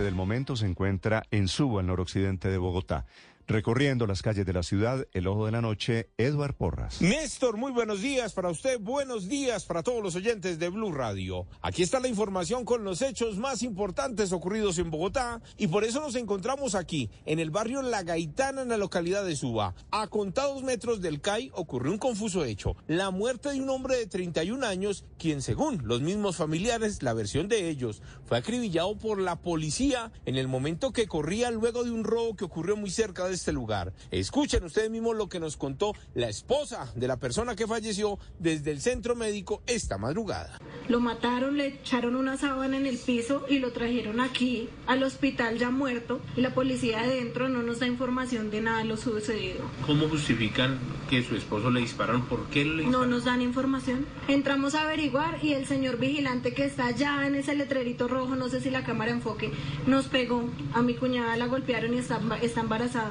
Del momento se encuentra en Suba, al noroccidente de Bogotá. Recorriendo las calles de la ciudad, el ojo de la noche, Eduard Porras. Néstor, muy buenos días para usted, buenos días para todos los oyentes de Blue Radio. Aquí está la información con los hechos más importantes ocurridos en Bogotá y por eso nos encontramos aquí, en el barrio La Gaitana, en la localidad de Suba. A contados metros del CAI ocurrió un confuso hecho, la muerte de un hombre de 31 años, quien según los mismos familiares, la versión de ellos, fue acribillado por la policía en el momento que corría luego de un robo que ocurrió muy cerca de este lugar. Escuchen ustedes mismos lo que nos contó la esposa de la persona que falleció desde el centro médico esta madrugada. Lo mataron, le echaron una sábana en el piso y lo trajeron aquí al hospital ya muerto y la policía adentro no nos da información de nada de lo sucedido. ¿Cómo justifican que su esposo le dispararon? ¿Por qué le No nos dan información. Entramos a averiguar y el señor vigilante que está allá en ese letrerito rojo, no sé si la cámara enfoque, nos pegó. A mi cuñada la golpearon y está, está embarazada.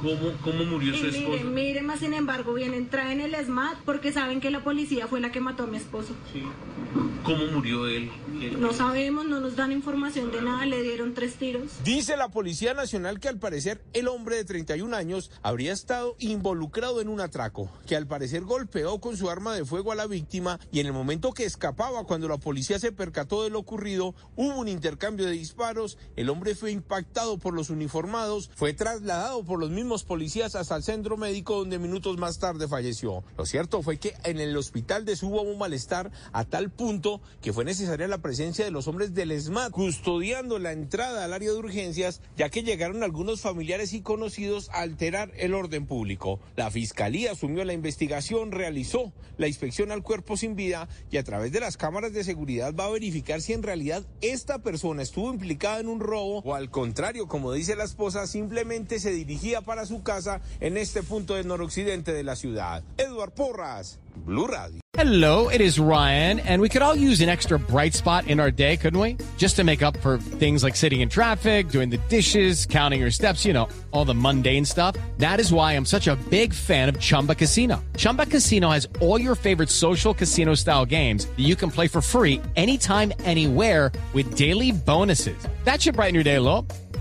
¿Cómo, ¿Cómo, murió su esposo? Miren, miren, más sin embargo, vienen, traen el SMAT porque saben que la policía fue la que mató a mi esposo. Sí. ¿Cómo murió él? No sabemos, no nos dan información de nada, le dieron tres tiros. Dice la Policía Nacional que al parecer el hombre de 31 años habría estado involucrado en un atraco, que al parecer golpeó con su arma de fuego a la víctima y en el momento que escapaba cuando la policía se percató de lo ocurrido, hubo un intercambio de disparos, el hombre fue impactado por los uniformados, fue trasladado por los mismos policías hasta el centro médico donde minutos más tarde falleció. Lo cierto fue que en el hospital de hubo un malestar a tal punto que fue necesaria la presencia de los hombres del SMAT custodiando la entrada al área de urgencias, ya que llegaron algunos familiares y conocidos a alterar el orden público. La fiscalía asumió la investigación, realizó la inspección al cuerpo sin vida y a través de las cámaras de seguridad va a verificar si en realidad esta persona estuvo implicada en un robo o al contrario, como dice la esposa, simplemente se dirigía para su casa en este punto del noroccidente de la ciudad. Eduard Porras, Blue Radio. Hello, it is Ryan, and we could all use an extra bright spot in our day, couldn't we? Just to make up for things like sitting in traffic, doing the dishes, counting your steps, you know, all the mundane stuff. That is why I'm such a big fan of Chumba Casino. Chumba Casino has all your favorite social casino style games that you can play for free anytime, anywhere with daily bonuses. That should brighten your day a little.